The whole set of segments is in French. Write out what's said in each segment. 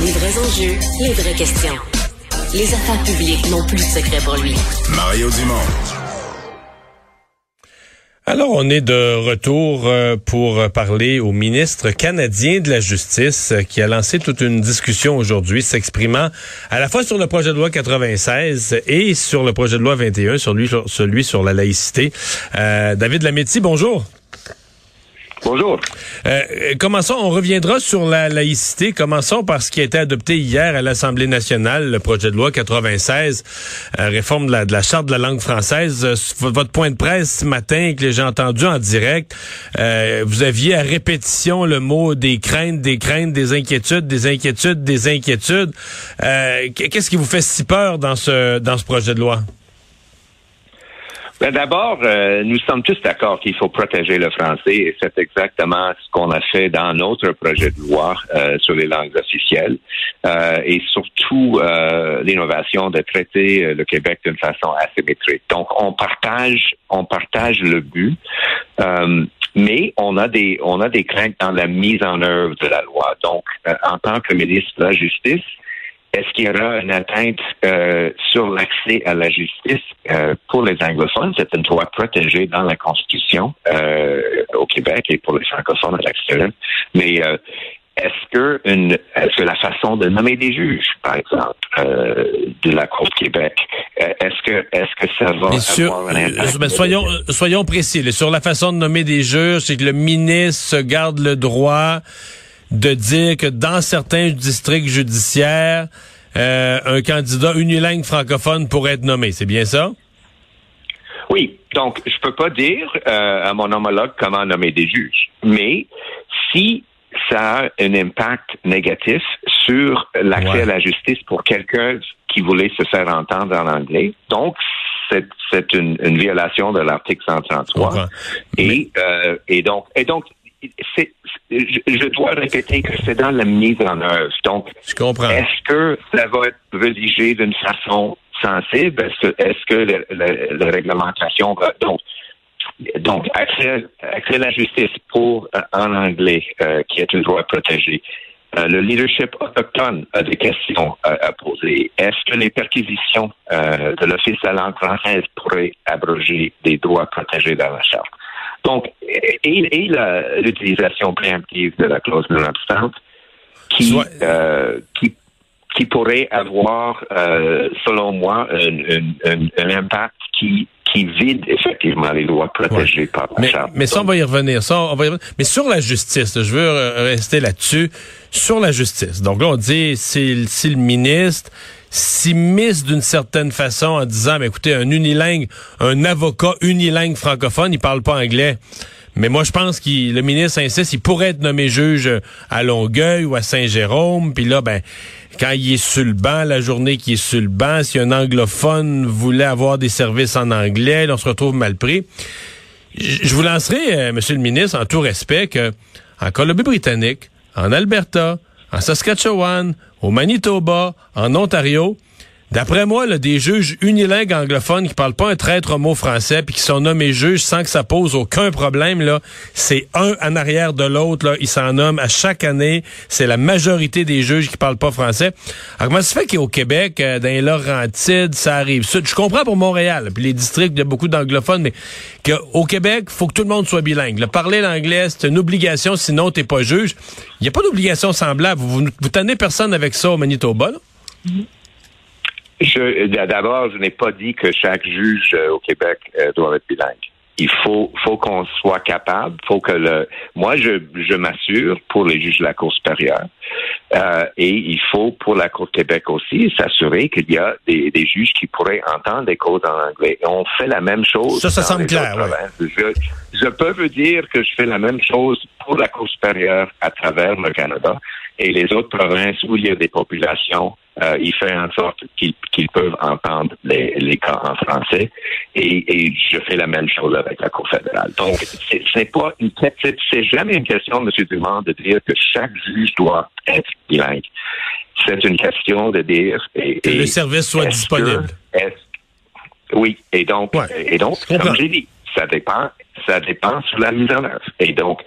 Les vrais enjeux, les vraies questions. Les affaires publiques n'ont plus de secret pour lui. Mario Dumont. Alors, on est de retour euh, pour parler au ministre canadien de la Justice euh, qui a lancé toute une discussion aujourd'hui s'exprimant à la fois sur le projet de loi 96 et sur le projet de loi 21, sur lui, celui sur la laïcité. Euh, David Lametti, bonjour. Bonjour. Euh, commençons, on reviendra sur la laïcité? Commençons par ce qui a été adopté hier à l'Assemblée nationale, le projet de loi 96, euh, réforme de la, charte de la langue française? Euh, votre point de presse ce matin que j'ai entendu en direct, vous aviez à répétition le mot des craintes, des craintes, des inquiétudes, des inquiétudes, des inquiétudes. Qu'est-ce qui vous fait si peur dans ce dans ce projet de loi? Ben D'abord, euh, nous sommes tous d'accord qu'il faut protéger le français et c'est exactement ce qu'on a fait dans notre projet de loi euh, sur les langues officielles euh, et surtout l'innovation de traiter le Québec d'une façon asymétrique. Donc, on partage, on partage le but. mais on a des on a des craintes dans la mise en œuvre de la loi. Donc, en tant que ministre de la Justice, est-ce qu'il y aura une atteinte euh, sur l'accès à la justice euh, pour les anglophones? C'est une droit protégé dans la Constitution euh, au Québec et pour les francophones à l'extérieur. Mais est-ce que une est-ce que la façon de nommer des juges, par exemple, de la Cour de Québec, est-ce que est-ce que ça va avoir un impact? Mais soyons soyons précis. Sur la façon de nommer des juges, c'est que le ministre se garde le droit de dire que dans certains districts judiciaires, euh, un candidat unilingue francophone pourrait être nommé. C'est bien ça? Oui. Donc, je peux pas dire euh, à mon homologue comment nommer des juges. Mais si ça a un impact négatif sur l'accès à la justice pour quelqu'un qui voulait se faire entendre en anglais, donc c'est une, violation de l'article 133. Et, euh, et donc, et donc je, dois répéter que c'est dans la mise en œuvre. Donc, je comprends. Est-ce que ça va être rédigé d'une façon sensible? Est-ce que, la réglementation va donc donc, accès, accès à la justice pour euh, en anglais, euh, qui est un droit protégé. Euh, le leadership autochtone a des questions à poser. Est-ce que les perquisitions de l'Office de la langue française pourraient abroger des droits protégés dans la charte? Donc, et, l'utilisation préemptive de la clause non obstante qui, euh, qui, qui pourrait avoir, euh, selon moi, un, un, impact qui qui vide effectivement les droits protégés par la mais, charte. Mais ça, on va y revenir. Ça, on va y revenir. Mais sur la justice, je veux rester là-dessus. Sur la justice. Donc là, on dit si, si le ministre s'immisce d'une certaine façon en disant, mais écoutez, un unilingue, un avocat unilingue francophone, il parle pas anglais. Mais moi, je pense que le ministre insiste, il pourrait être nommé juge à Longueuil ou à Saint-Jérôme. Puis là, ben, quand il est sur le banc, la journée qu'il est sur le banc, si un anglophone voulait avoir des services en anglais, on se retrouve mal pris. Je vous lancerai, euh, Monsieur le ministre, en tout respect, que en Colombie-Britannique, en Alberta, en Saskatchewan, au Manitoba, en Ontario. D'après moi, là, des juges unilingues anglophones qui parlent pas un traître mot français puis qui sont nommés juges sans que ça pose aucun problème, là, c'est un en arrière de l'autre, là. Ils s'en nomment à chaque année. C'est la majorité des juges qui parlent pas français. Alors, comment ça fait qu'au Québec, euh, dans les Laurentides, ça arrive? Je comprends pour Montréal, puis les districts, il y a beaucoup d'anglophones, mais qu'au Québec, faut que tout le monde soit bilingue. Le parler l'anglais, c'est une obligation, sinon t'es pas juge. Il n'y a pas d'obligation semblable. Vous, vous, tenez personne avec ça au Manitoba, là? D'abord, je n'ai pas dit que chaque juge euh, au Québec euh, doit être bilingue. Il faut, faut qu'on soit capable, faut que le. Moi, je, je m'assure pour les juges de la Cour supérieure, euh, et il faut pour la Cour de Québec aussi s'assurer qu'il y a des, des, juges qui pourraient entendre des causes en anglais. on fait la même chose. Ça, ça semble clair. Je, je peux vous dire que je fais la même chose pour la Cour supérieure à travers le Canada et les autres provinces où il y a des populations euh, il fait en sorte qu'ils peuvent entendre les, les, cas en français. Et, je fais la même chose avec la Cour fédérale. Donc, c'est pas une c'est jamais une question, M. Dumont, de dire que chaque juge doit être bilingue. C'est une question de dire et, que le service soit disponible. oui, et donc, et donc, comme j'ai dit, ça dépend, ça dépend sur la mise en œuvre. Et donc,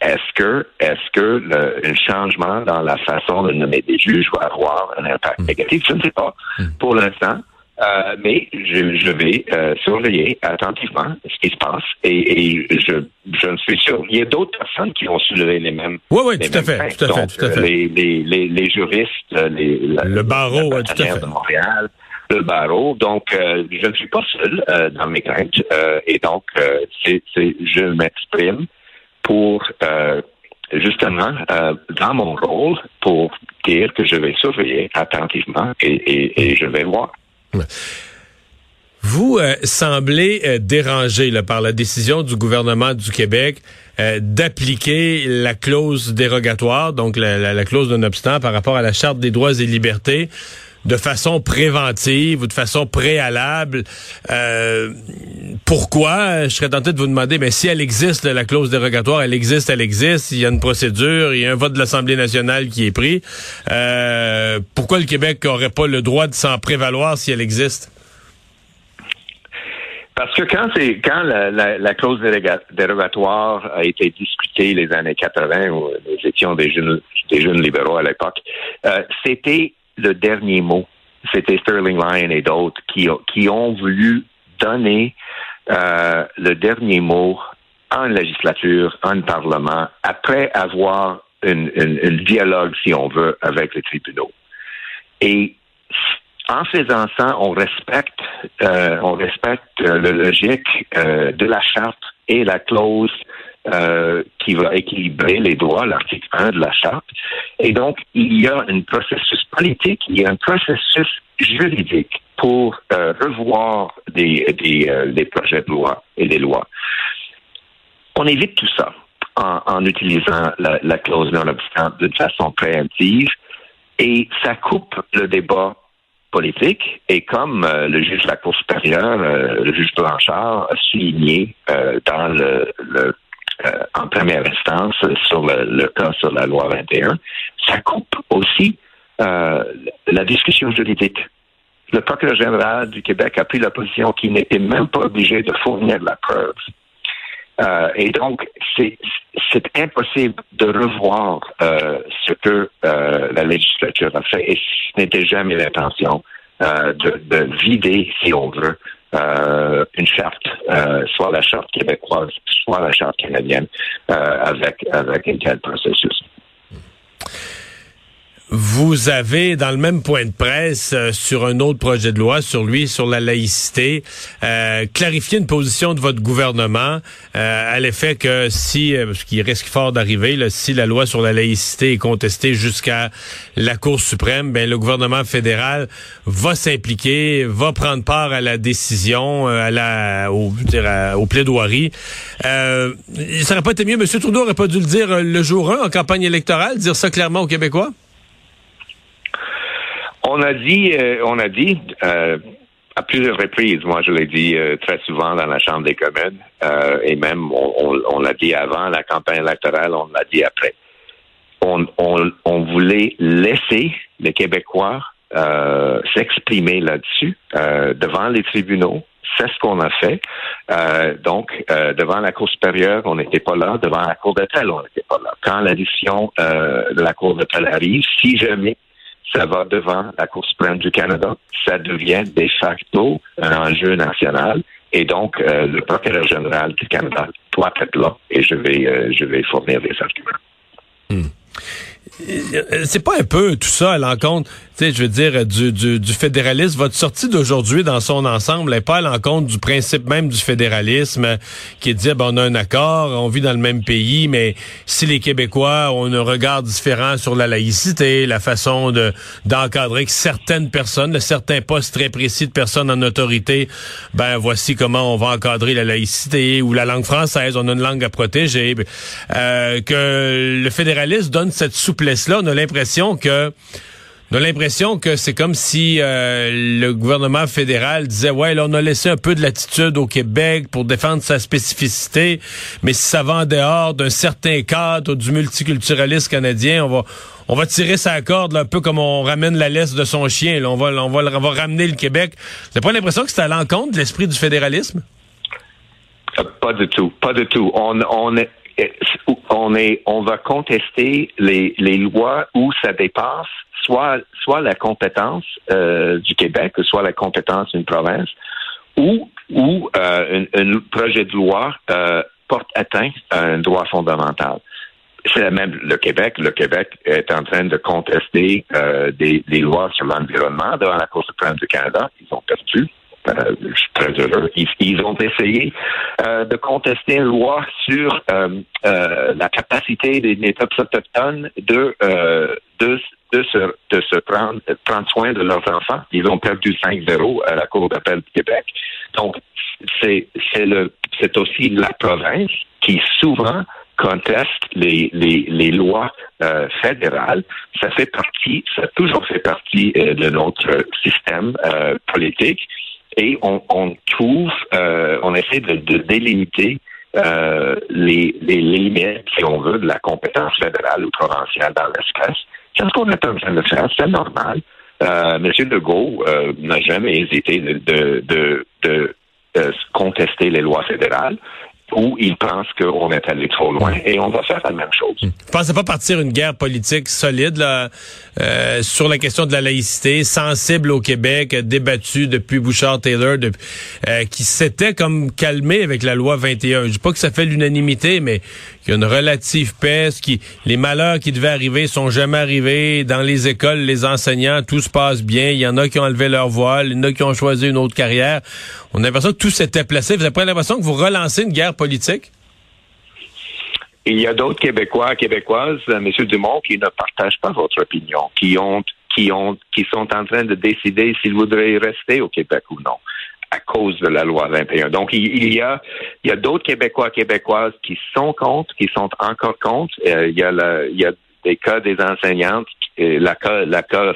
est-ce que, est-ce que le, changement dans la façon de nommer des juges va avoir un impact hmm. négatif? Je ne sais pas. Hmm. Pour l'instant, euh, mais je, je vais euh, surveiller attentivement ce qui se passe et, et je, je ne suis sûr. Il y a d'autres personnes qui ont soulevé les mêmes. Oui, oui, tout, à fait, tout, à fait, tout à fait. Les, les, les, les juristes, les, le barreau, tout à fait. de Montréal, le barreau. Donc, euh, je ne suis pas seul euh, dans mes craintes et donc c'est, c'est, je m'exprime pour justement dans mon rôle pour dire que je vais surveiller attentivement et, et, et je vais voir. Vous euh, semblez euh, dérangé par la décision du gouvernement du Québec euh, d'appliquer la clause dérogatoire, donc la, clause d'un obstant par rapport à la Charte des droits et libertés de façon préventive ou de façon préalable. Pourquoi? Je serais tenté de vous demander, mais si elle existe, la clause dérogatoire, elle existe, elle existe, il y a une procédure, il y a un vote de l'Assemblée nationale qui est pris. pourquoi le Québec n'aurait pas le droit de s'en prévaloir si elle existe? Parce que quand c'est quand la, la, clause dérogatoire a été discutée les années 80, où nous étions des jeunes, libéraux à l'époque, euh, c'était le dernier mot. C'était Sterling Lyon et d'autres qui ont voulu donner euh, le dernier mot en législature, en parlement, après avoir un dialogue, si on veut, avec les tribunaux. Et en faisant ça, on respecte, euh, on respecte euh, logique euh, de la charte et la clause qui va équilibrer les droits, l'article 1 de la charte. Et donc, il y a un processus politique, il y a un processus juridique pour revoir des, des, projets de loi et des lois. On évite tout ça en, utilisant la, la clause non obstante de façon préemptive et ça coupe le débat politique. Et comme euh, le juge de la Cour supérieure, euh, le juge Blanchard, a souligné euh, dans le, en première instance sur le, cas sur la loi 21, ça coupe aussi la discussion juridique. Le procureur général du Québec a pris la position qu'il n'était même pas obligé de fournir la preuve. et donc, c'est impossible de revoir ce que la législature a fait, et ce n'était jamais l'intention euh, de, vider, si on veut, euh, une charte, euh, soit la charte québécoise, soit la charte canadienne, avec, avec un tel processus. Vous avez, dans le même point de presse, euh, sur un autre projet de loi, sur lui, sur la laïcité, euh, clarifié une position de votre gouvernement euh, à l'effet que si, euh, ce qui risque fort d'arriver, si la loi sur la laïcité est contestée jusqu'à la Cour suprême, ben le gouvernement fédéral va s'impliquer, va prendre part à la décision, à la, au, dire, aux plaidoiries. Euh, ça n'aurait pas été mieux, M. Trudeau aurait pas dû le dire le jour 1 en campagne électorale, dire ça clairement aux Québécois? On a dit, euh, on a dit euh, à plusieurs reprises, moi je l'ai dit euh, très souvent dans la Chambre des communes, et même on, l'a dit avant la campagne électorale, on l'a dit après. On, on, voulait laisser les Québécois s'exprimer là-dessus devant les tribunaux. C'est ce qu'on a fait. donc, devant la Cour supérieure, on n'était pas là. Devant la Cour d'appel, on n'était pas là. Quand l'addition de la Cour d'appel arrive, si jamais ça va devant la Cour suprême du Canada. Ça devient de facto un enjeu national. Et donc, euh, le procureur général du Canada doit être là et je vais, euh, je vais fournir des arguments. Hmm. Euh, c'est pas un peu tout ça à l'encontre sais, je veux dire, du, du, du fédéralisme. Votre sortie d'aujourd'hui dans son ensemble n'est pas à l'encontre du principe même du fédéralisme qui est de dire, ben, on a un accord, on vit dans le même pays, mais si les Québécois ont un regard différent sur la laïcité, la façon de d'encadrer certaines personnes, certains postes très précis de personnes en autorité, ben voici comment on va encadrer la laïcité ou la langue française, on a une langue à protéger. Euh, que le fédéralisme donne cette souplesse-là, on a l'impression que on l'impression que c'est comme si euh, le gouvernement fédéral disait ouais là on a laissé un peu de latitude au Québec pour défendre sa spécificité, mais si ça va en dehors d'un certain cadre du multiculturalisme canadien, on va on va tirer sa corde un peu comme on ramène la laisse de son chien. Là. On va on va, on va ramener le Québec. Vous pas l'impression que c'est à l'encontre de l'esprit du fédéralisme? Pas du tout, pas du tout. On, on est on est, on va contester les, lois où ça dépasse soit, la compétence euh, du Québec, soit la compétence d'une province, ou, ou euh, un, projet de loi euh, porte atteinte à un droit fondamental. C'est même le Québec. Le Québec est en train de contester euh, des, des, lois sur l'environnement devant la Cour suprême du Canada. Ils ont perdu. Euh, je suis très heureux. Ils, ont essayé euh, de contester une loi sur euh, la capacité des, peuples autochtones de, de, de, se, de se prendre, prendre soin de leurs enfants. Ils ont perdu 5-0 à la Cour d'appel du Québec. Donc, c'est le c'est aussi la province qui souvent conteste les, les, les lois fédérales. Ça fait partie, ça a toujours fait partie de notre système politique et on, on trouve, euh, on essaie de, de délimiter euh, les, les, limites, si on veut, de la compétence fédérale ou provinciale dans l'espèce. C'est ce qu'on est en train de faire, c'est normal. Euh, M. Legault euh, n'a jamais hésité de, de, de, de, de contester les lois fédérales où ils pensent qu'on est allé trop loin et on va faire la même chose. Vous pensez pas partir une guerre politique solide là, euh, sur la question de la laïcité, sensible au Québec, débattue depuis Bouchard-Taylor, euh, qui s'était comme calmé avec la loi 21. Je dis pas que ça fait l'unanimité, mais qu'il y a une relative paix, qui les malheurs qui devaient arriver sont jamais arrivés. Dans les écoles, les enseignants, tout se passe bien. Il y en a qui ont enlevé leur voile, il y en a qui ont choisi une autre carrière. On a l'impression que tout s'était placé. Vous avez pas l'impression que vous relancez une guerre politique? Il y a d'autres Québécois, Québécoises, euh, M. Dumont, qui ne partagent pas votre opinion, qui ont, qui ont, qui sont en train de décider s'ils voudraient rester au Québec ou non à cause de la loi 21. Donc, il, y a, il y a d'autres Québécois, Québécoises qui sont contre, qui sont encore contre. Euh, il, y a il y a des cas des enseignantes, la cas, la cas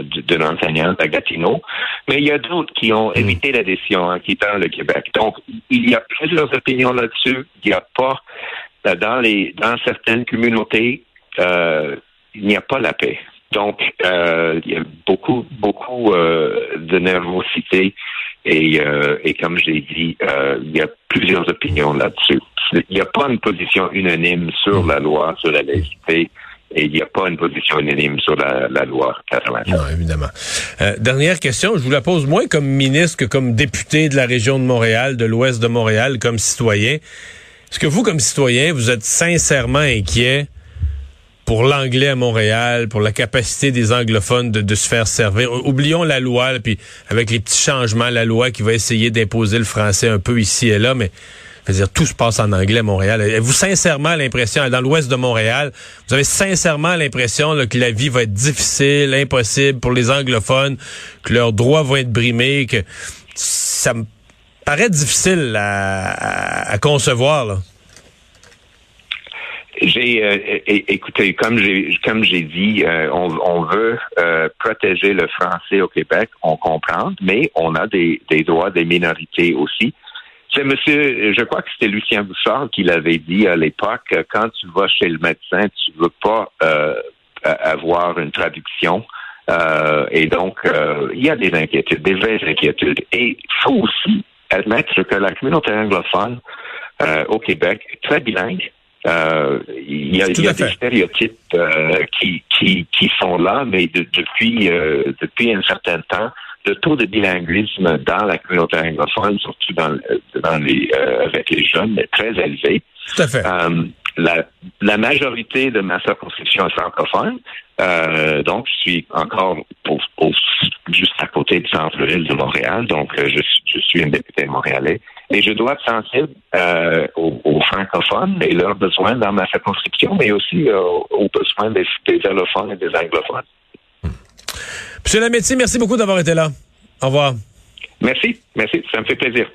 d'une enseignante à Gatineau, mais il y a d'autres qui ont hmm. évité la décision en quittant le Québec. Donc, il y a plusieurs opinions là-dessus. Il n'y a pas euh, dans les dans certaines communautés, euh, il n'y a pas la paix. Donc, euh, il y a beaucoup, beaucoup euh, de nervosité et, euh, et comme j'ai dit, il y a plusieurs opinions là-dessus. Il n'y a pas une position unanime sur la loi, sur la laïcité. Et il n'y a pas une position unanime sur la, loi 87. Non, évidemment. Euh, dernière question, je vous la pose moins comme ministre que comme député de la région de Montréal, de l'ouest de Montréal, comme citoyen. Est-ce que vous, comme citoyen, vous êtes sincèrement inquiet pour l'anglais à Montréal, pour la capacité des anglophones de, se faire servir? Oublions la loi, puis avec les petits changements, la loi qui va essayer d'imposer le français un peu ici et là, mais dire, tout se passe en anglais à Montréal. Avez-vous sincèrement l'impression, dans l'ouest de Montréal, vous avez sincèrement l'impression que la vie va être difficile, impossible pour les anglophones, que leurs droits vont être brimés, que ça me paraît difficile à, concevoir. Là? J'ai euh, écoutez, comme j'ai comme j'ai dit, euh, on, veut euh, protéger le français au Québec, on comprend, mais on a des droits des minorités aussi. C'est monsieur, je crois que c'était Lucien Bouchard qui l'avait dit à l'époque, quand tu vas chez le médecin, tu veux pas avoir une traduction. et donc, il y a des inquiétudes, des vraies inquiétudes. Et il faut aussi admettre que la communauté anglophone au Québec est très bilingue. Euh, il y a, des stéréotypes euh, qui, qui, qui sont là, mais depuis, euh, depuis un certain temps, le taux de bilinguisme dans la communauté anglophone, surtout dans, dans les, avec les jeunes, est très élevé. Tout à fait. La, la, majorité de ma circonscription est francophone, donc je suis encore juste à côté du centre-ville de Montréal, donc je, je suis un député montréalais. Et je dois être sensible euh, aux, francophones et leurs besoins dans ma circonscription, mais aussi euh, aux besoins des, des, allophones et des anglophones. Monsieur Lametti, merci beaucoup d'avoir été là. Au revoir. Merci, merci, ça me fait plaisir.